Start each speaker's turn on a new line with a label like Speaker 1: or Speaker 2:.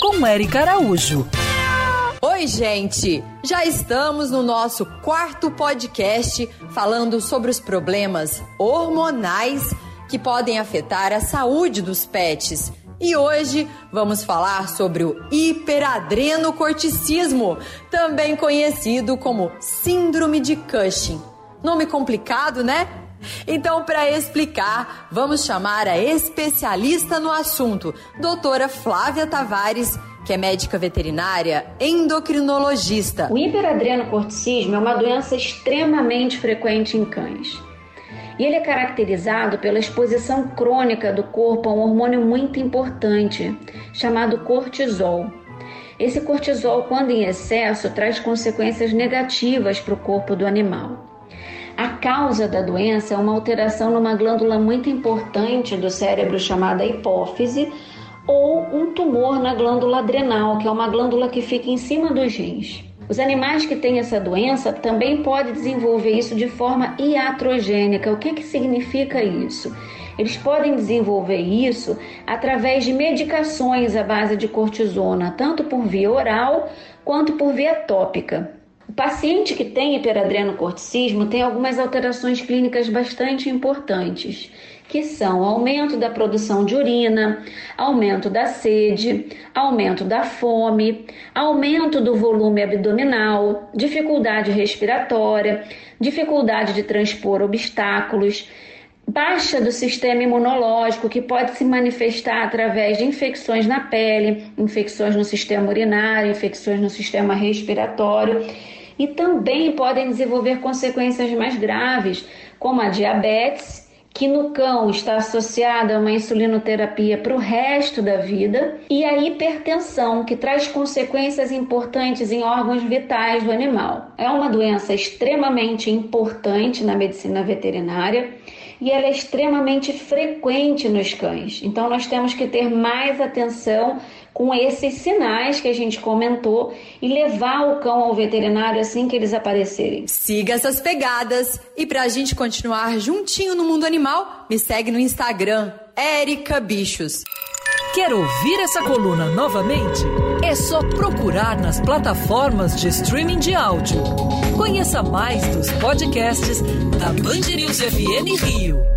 Speaker 1: Com Eric Araújo.
Speaker 2: Oi, gente! Já estamos no nosso quarto podcast falando sobre os problemas hormonais que podem afetar a saúde dos pets. E hoje vamos falar sobre o hiperadrenocorticismo, também conhecido como Síndrome de Cushing. Nome complicado, né? Então, para explicar, vamos chamar a especialista no assunto, doutora Flávia Tavares, que é médica veterinária, endocrinologista.
Speaker 3: O hiperadrenocorticismo é uma doença extremamente frequente em cães. E ele é caracterizado pela exposição crônica do corpo a um hormônio muito importante, chamado cortisol. Esse cortisol, quando em excesso, traz consequências negativas para o corpo do animal. A causa da doença é uma alteração numa glândula muito importante do cérebro chamada hipófise ou um tumor na glândula adrenal, que é uma glândula que fica em cima dos rins. Os animais que têm essa doença também podem desenvolver isso de forma iatrogênica. O que, que significa isso? Eles podem desenvolver isso através de medicações à base de cortisona, tanto por via oral quanto por via tópica. O paciente que tem hiperadrenocorticismo tem algumas alterações clínicas bastante importantes, que são aumento da produção de urina, aumento da sede, aumento da fome, aumento do volume abdominal, dificuldade respiratória, dificuldade de transpor obstáculos, baixa do sistema imunológico, que pode se manifestar através de infecções na pele, infecções no sistema urinário, infecções no sistema respiratório. E também podem desenvolver consequências mais graves, como a diabetes, que no cão está associada a uma insulinoterapia para o resto da vida, e a hipertensão, que traz consequências importantes em órgãos vitais do animal. É uma doença extremamente importante na medicina veterinária e ela é extremamente frequente nos cães. Então nós temos que ter mais atenção com esses sinais que a gente comentou e levar o cão ao veterinário assim que eles aparecerem.
Speaker 2: Siga essas pegadas e para a gente continuar juntinho no mundo animal, me segue no Instagram, Erica Bichos.
Speaker 1: Quer ouvir essa coluna novamente? É só procurar nas plataformas de streaming de áudio. Conheça mais dos podcasts da Band News FM Rio.